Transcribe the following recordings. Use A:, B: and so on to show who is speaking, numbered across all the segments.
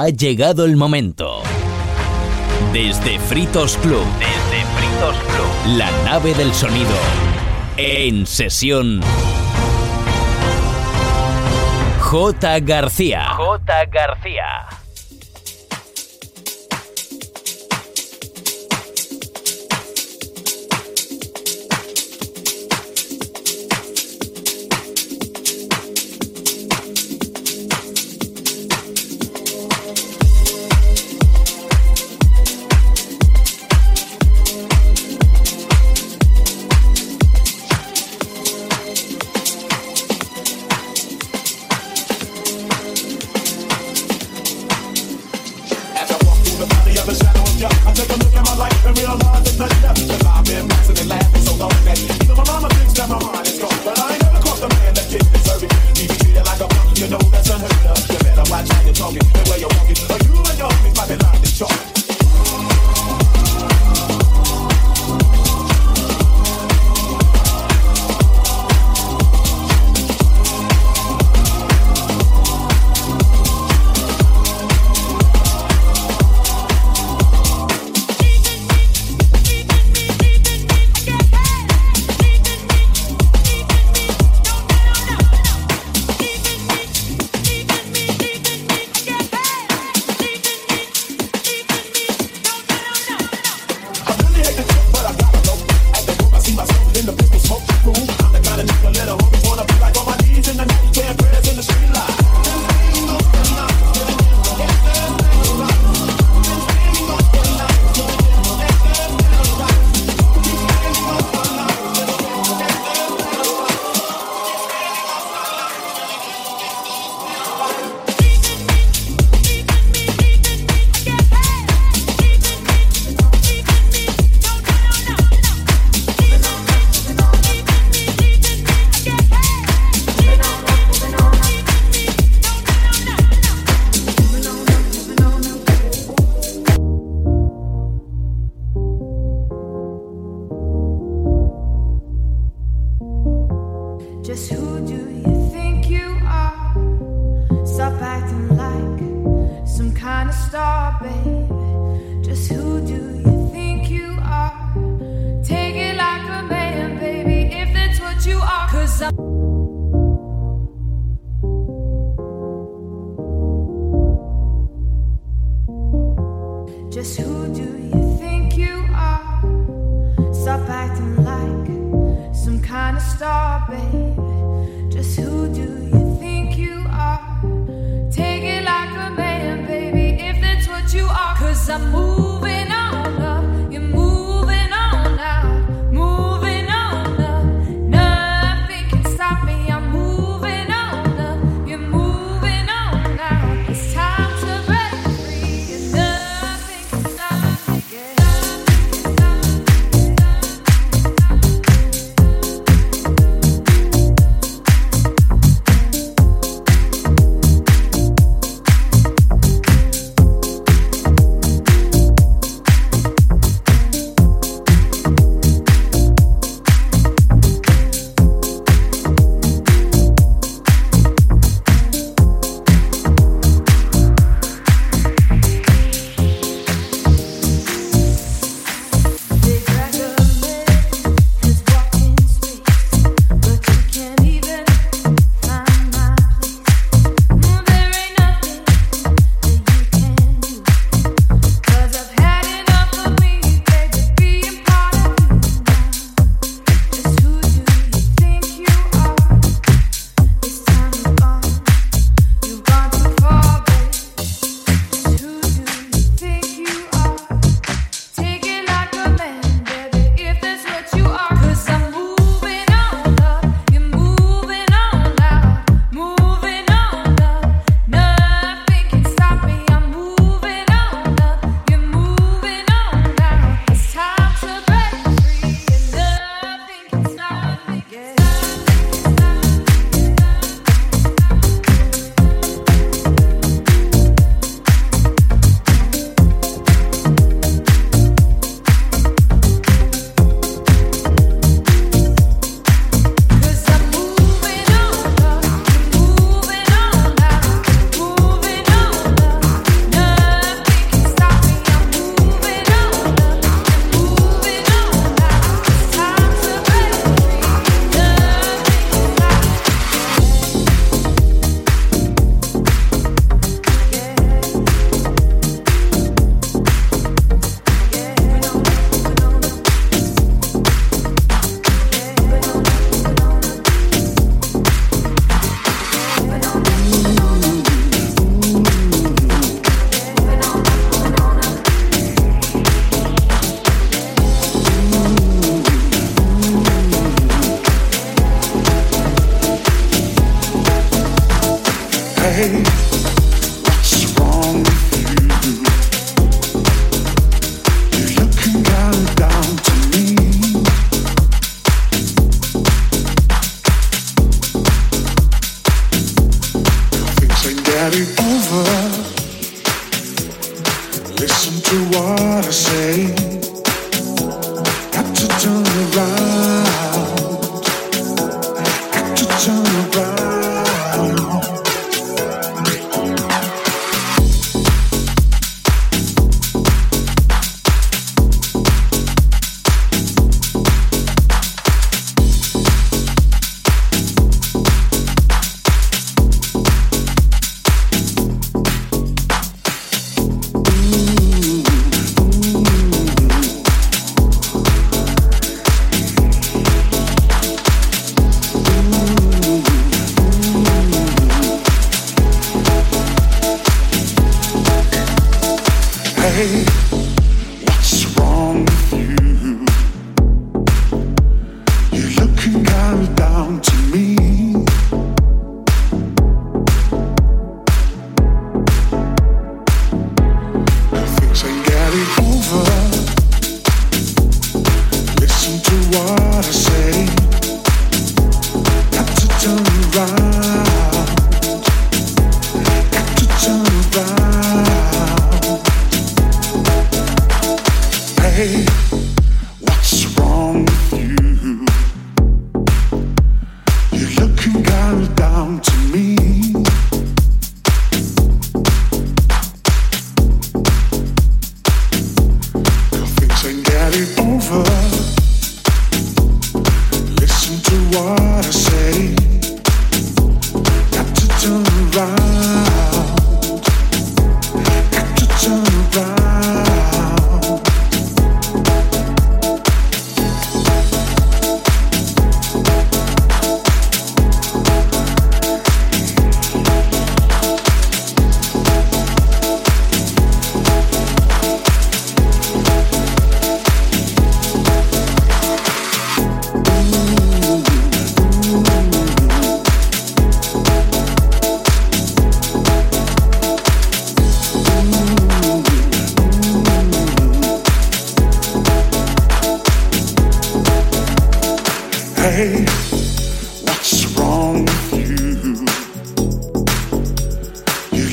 A: Ha llegado el momento. Desde Fritos Club. Desde Fritos Club. La nave del sonido. En sesión. J. García. J. García.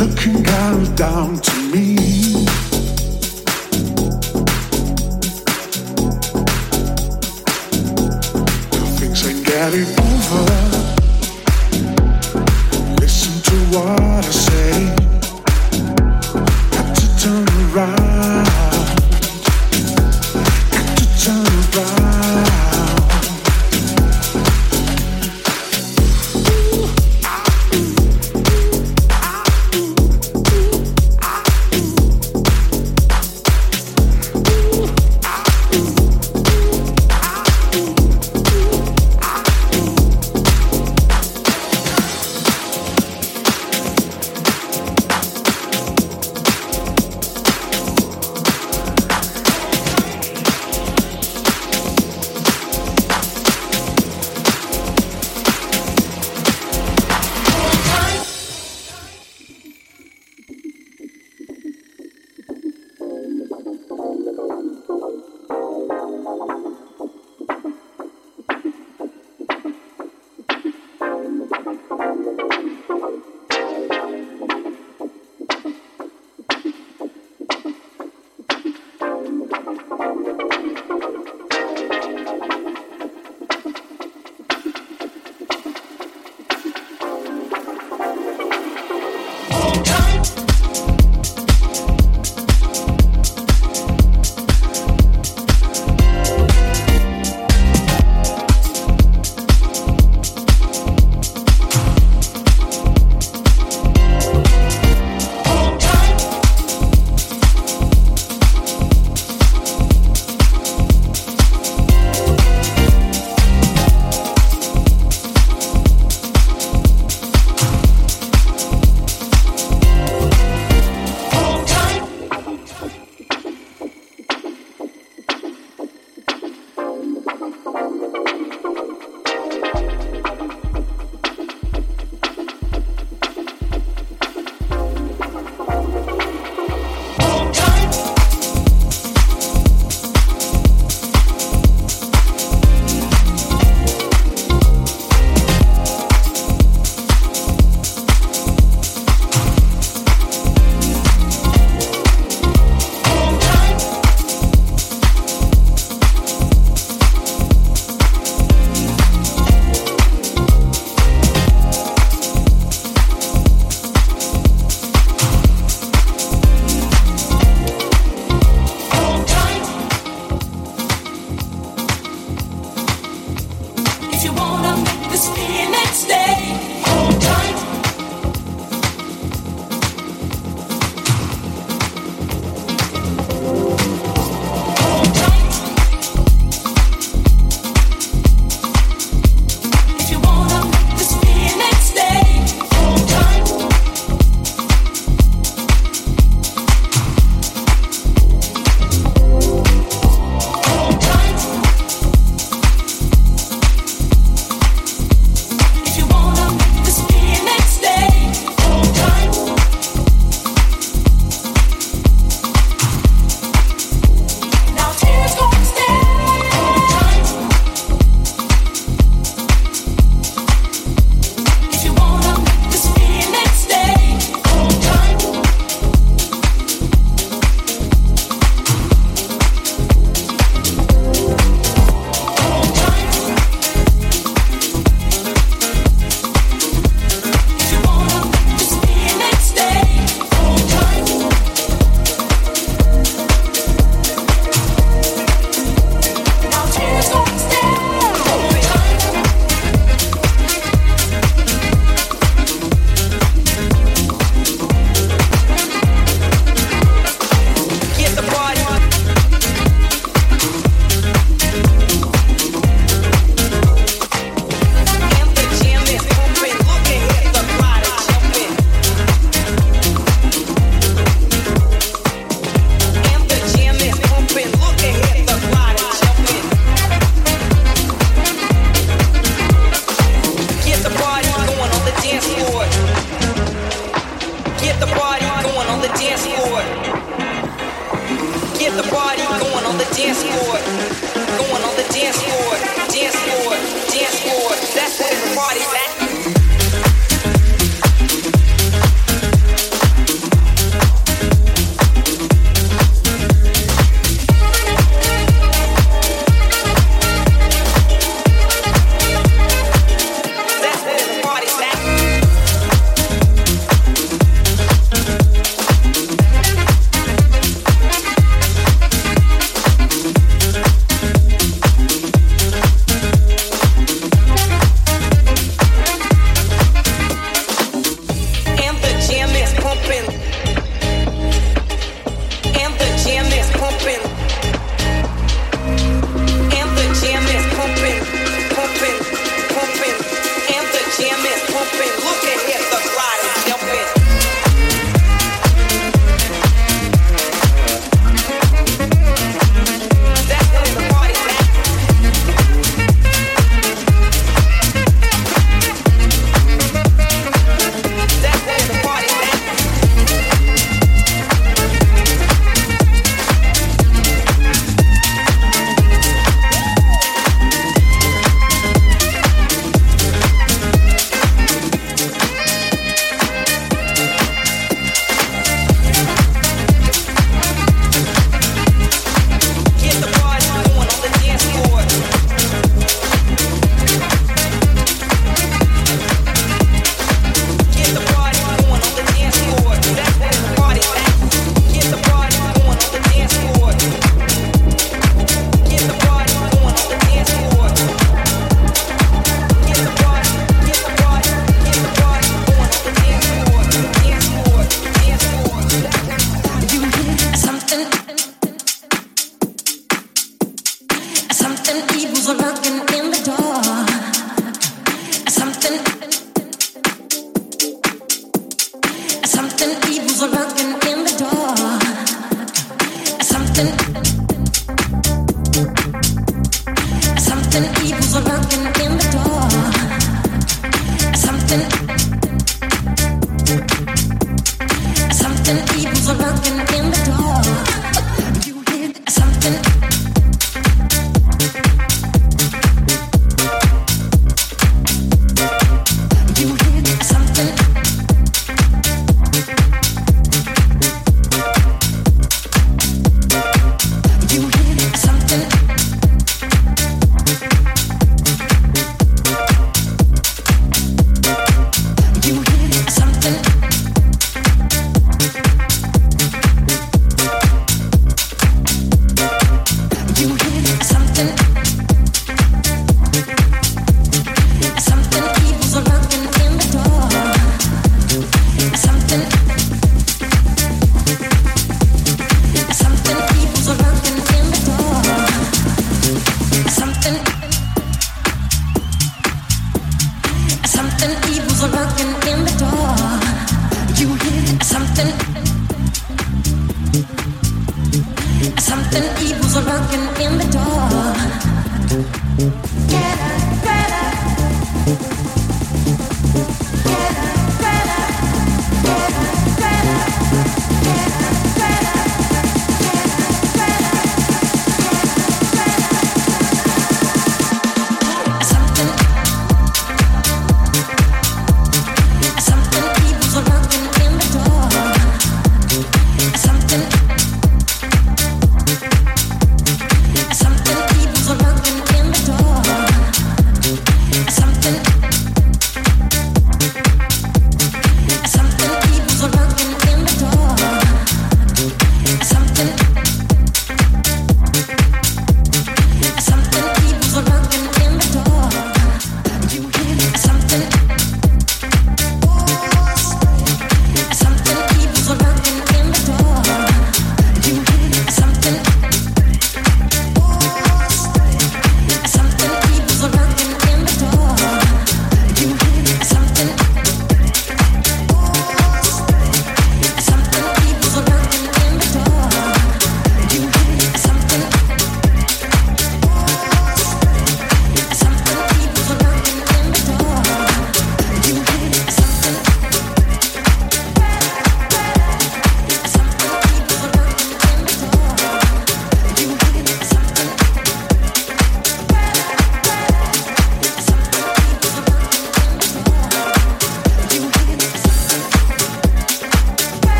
B: looking out down to me.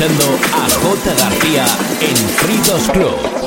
C: Escuchando a J. García en Fritos Club.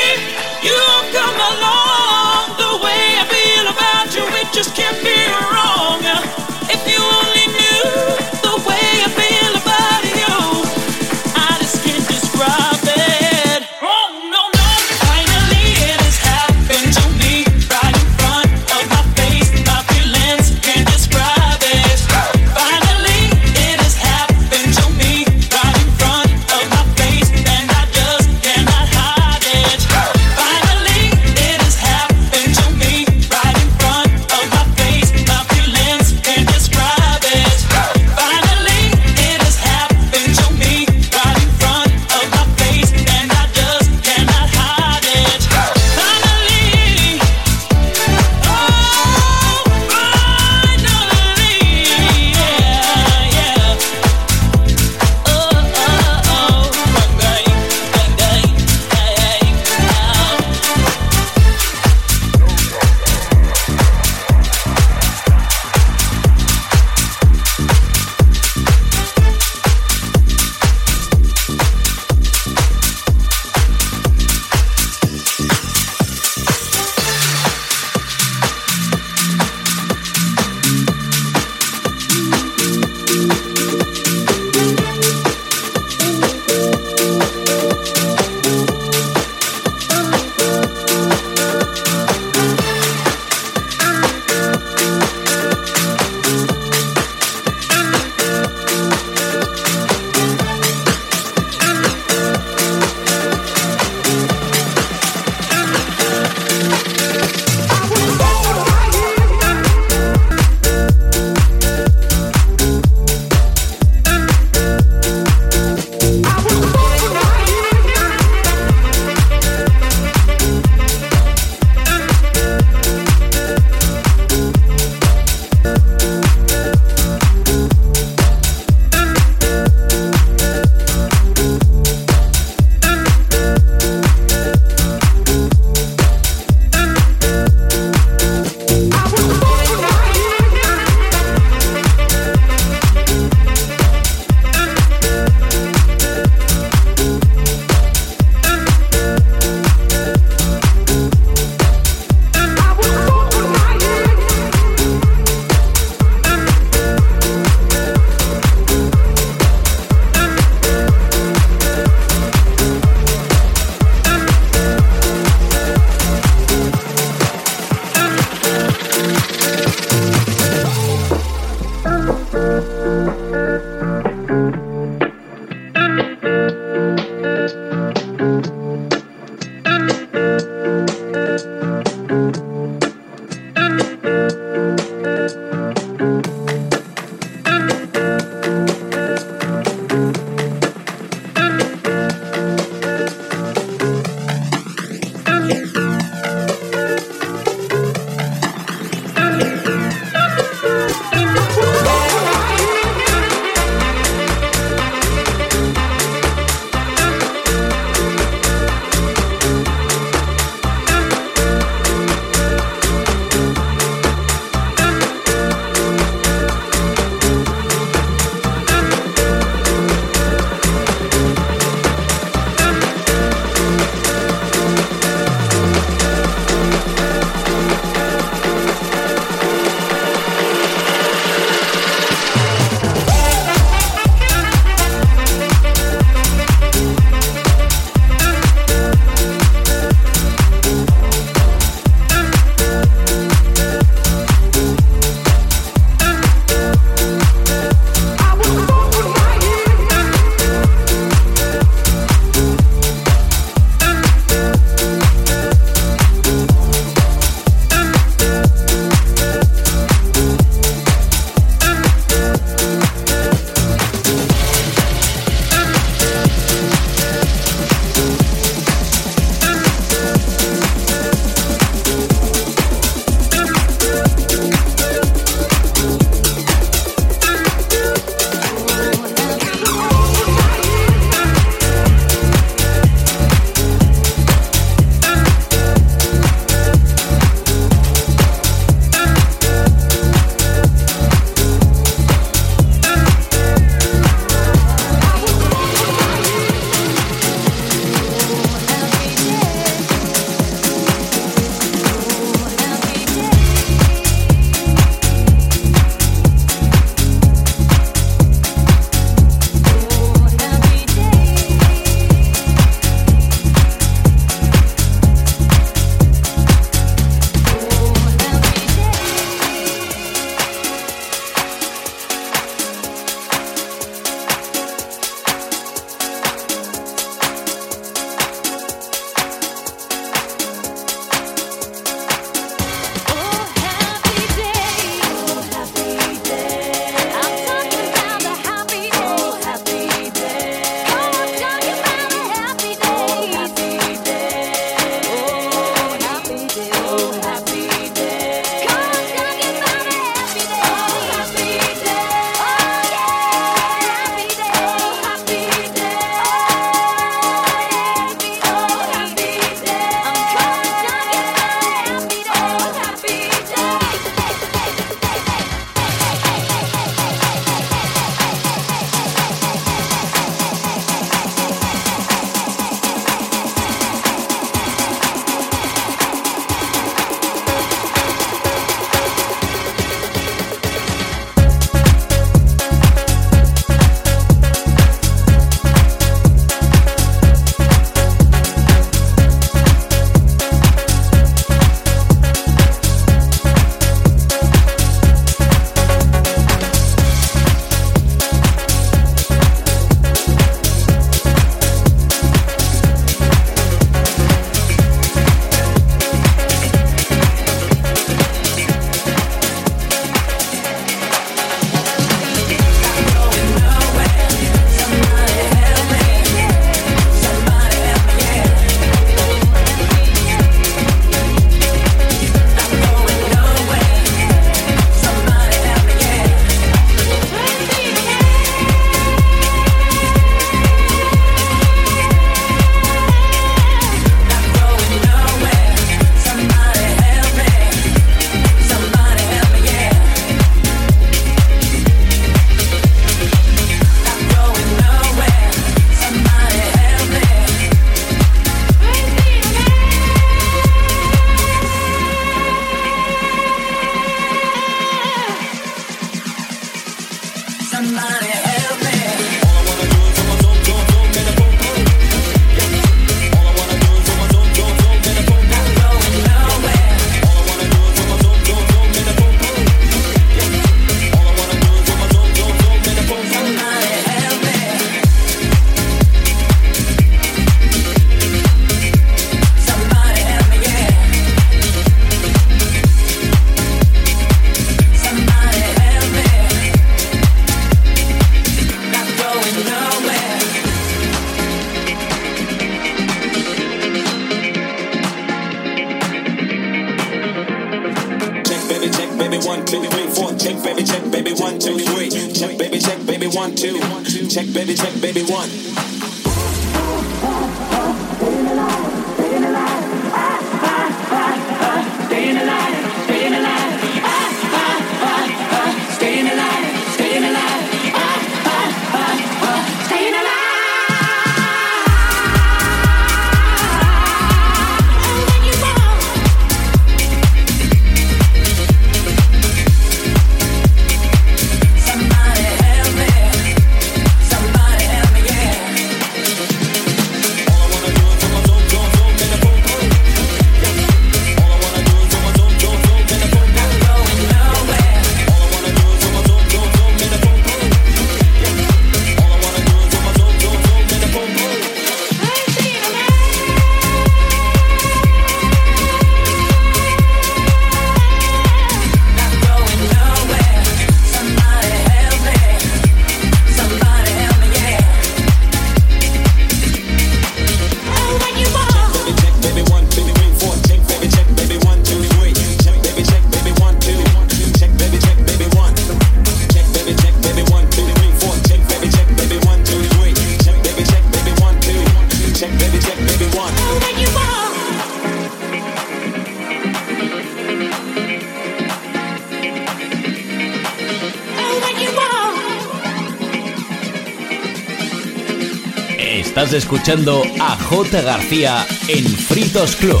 D: Escuchando a J. García en Fritos Club.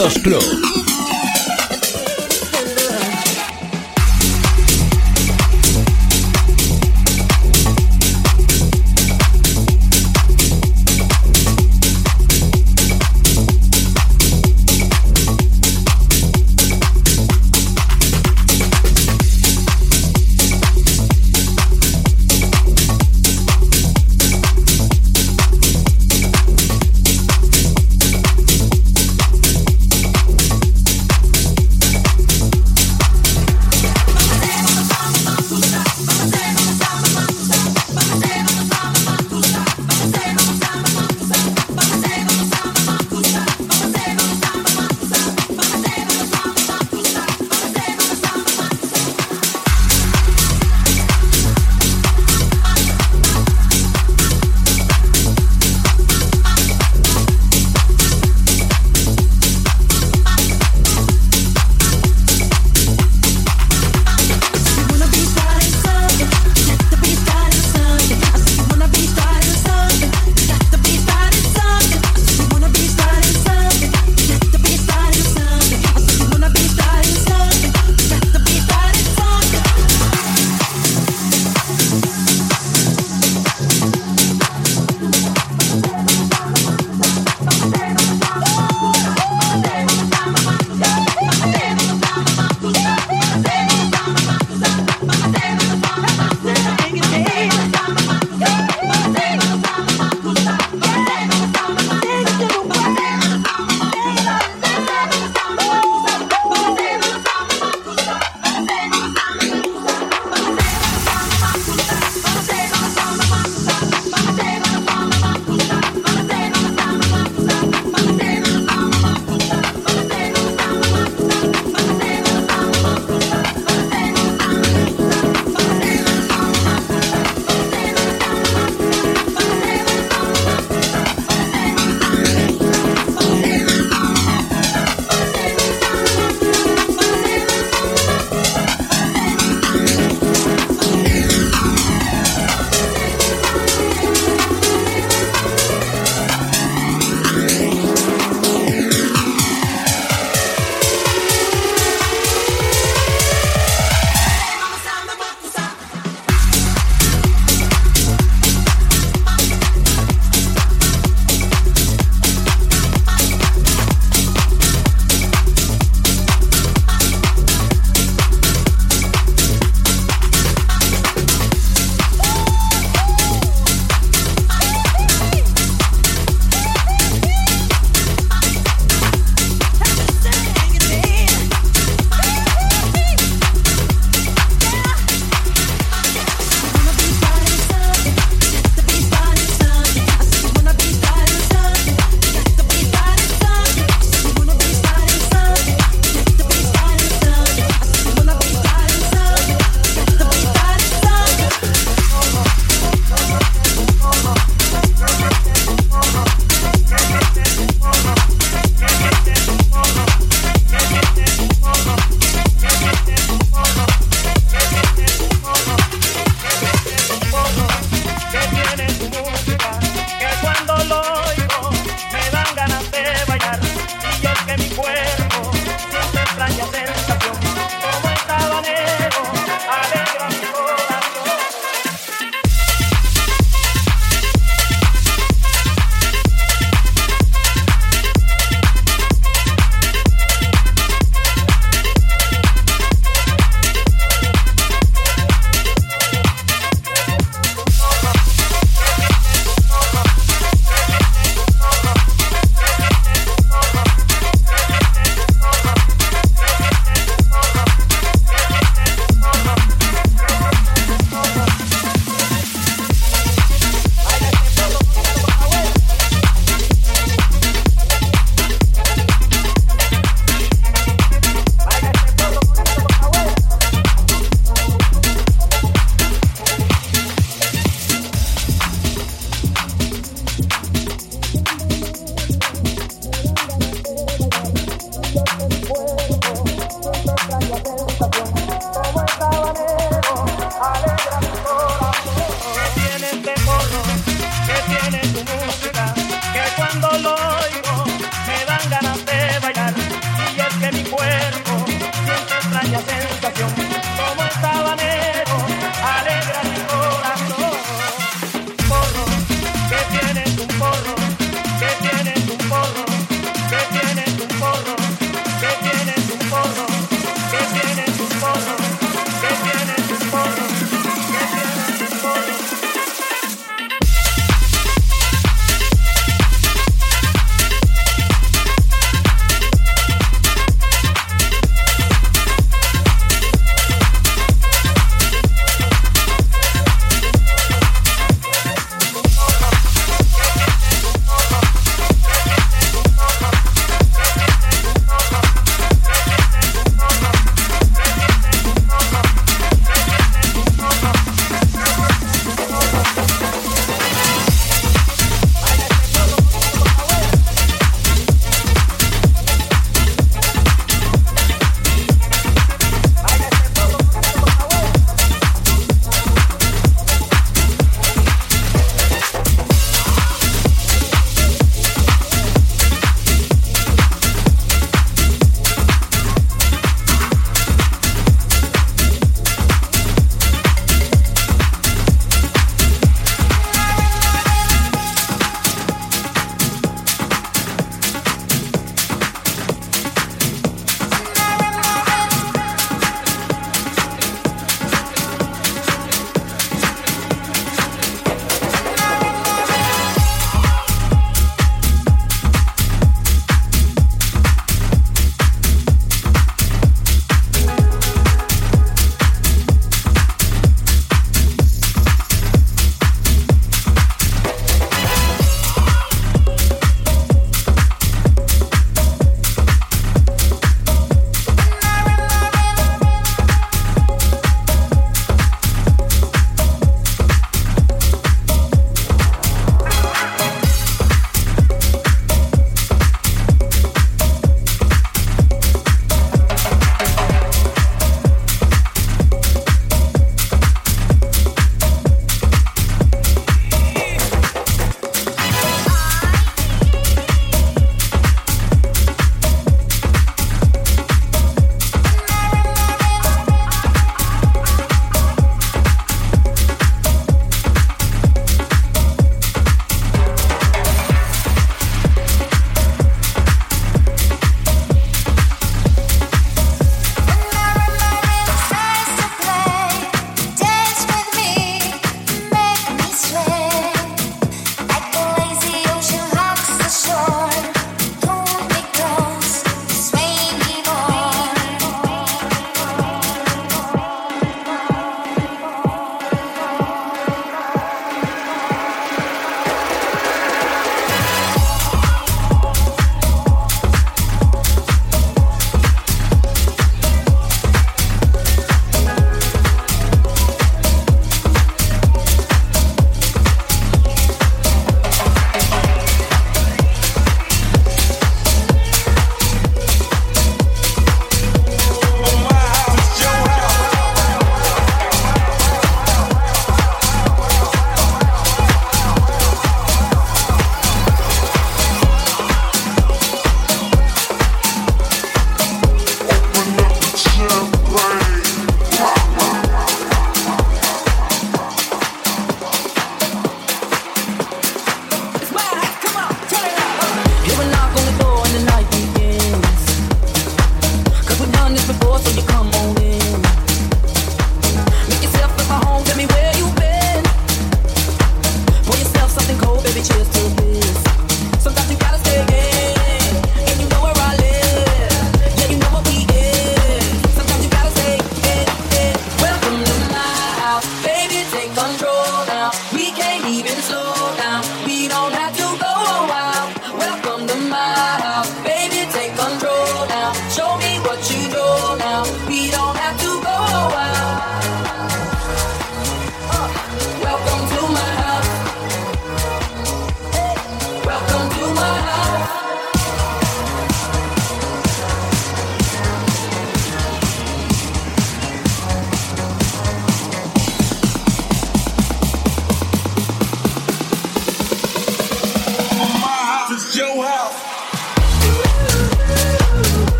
E: Fritos Club.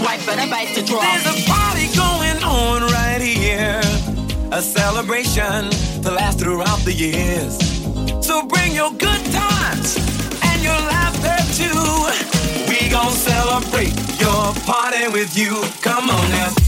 E: wife a bite to draw.
F: There's a party going on right here, a celebration to last throughout the years. So bring your good times and your laughter too. We gon' celebrate your party with you. Come on now.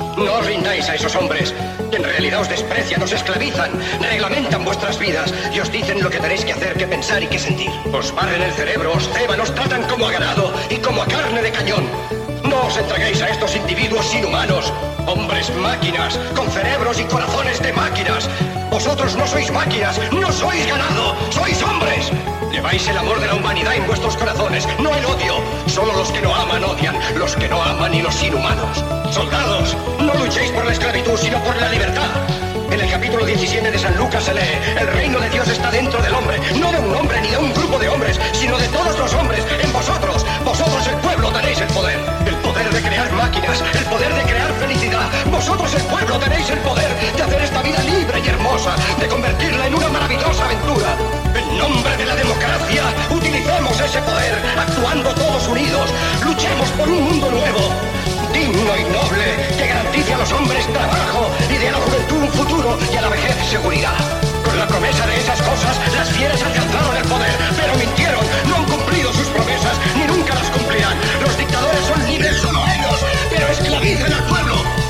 G: no os rindáis a esos hombres que en realidad os desprecian, os esclavizan, reglamentan vuestras vidas y os dicen lo que tenéis que hacer, que pensar y que sentir. Os barren el cerebro, os ceban, os tratan como a ganado y como a carne de cañón. No os entreguéis a estos individuos inhumanos, hombres máquinas, con cerebros y corazones de máquinas. Vosotros no sois máquinas, no sois ganado, sois hombres. Lleváis el amor de la humanidad en vuestros corazones, no el odio. Solo los que no aman odian, los que no aman y los inhumanos. Soldados, no luchéis por la esclavitud, sino por la libertad. En el capítulo 17 de San Lucas se lee, el reino de Dios está dentro del hombre, no de un hombre ni de un grupo de hombres, sino de todos los hombres, en vosotros. Vosotros el pueblo tenéis el poder, poder de crear máquinas, el poder de crear felicidad. Vosotros el pueblo tenéis el poder de hacer esta vida libre y hermosa, de convertirla en una maravillosa aventura. En nombre de la democracia, utilicemos ese poder, actuando todos unidos, luchemos por un mundo nuevo, digno y noble, que garantice a los hombres trabajo y de la juventud un futuro y a la vejez seguridad. Con la promesa de esas cosas, las fieras alcanzaron el poder, pero mintieron, no han cumplido sus promesas, ni nunca las cumplirán. Pero esclavizan al pueblo.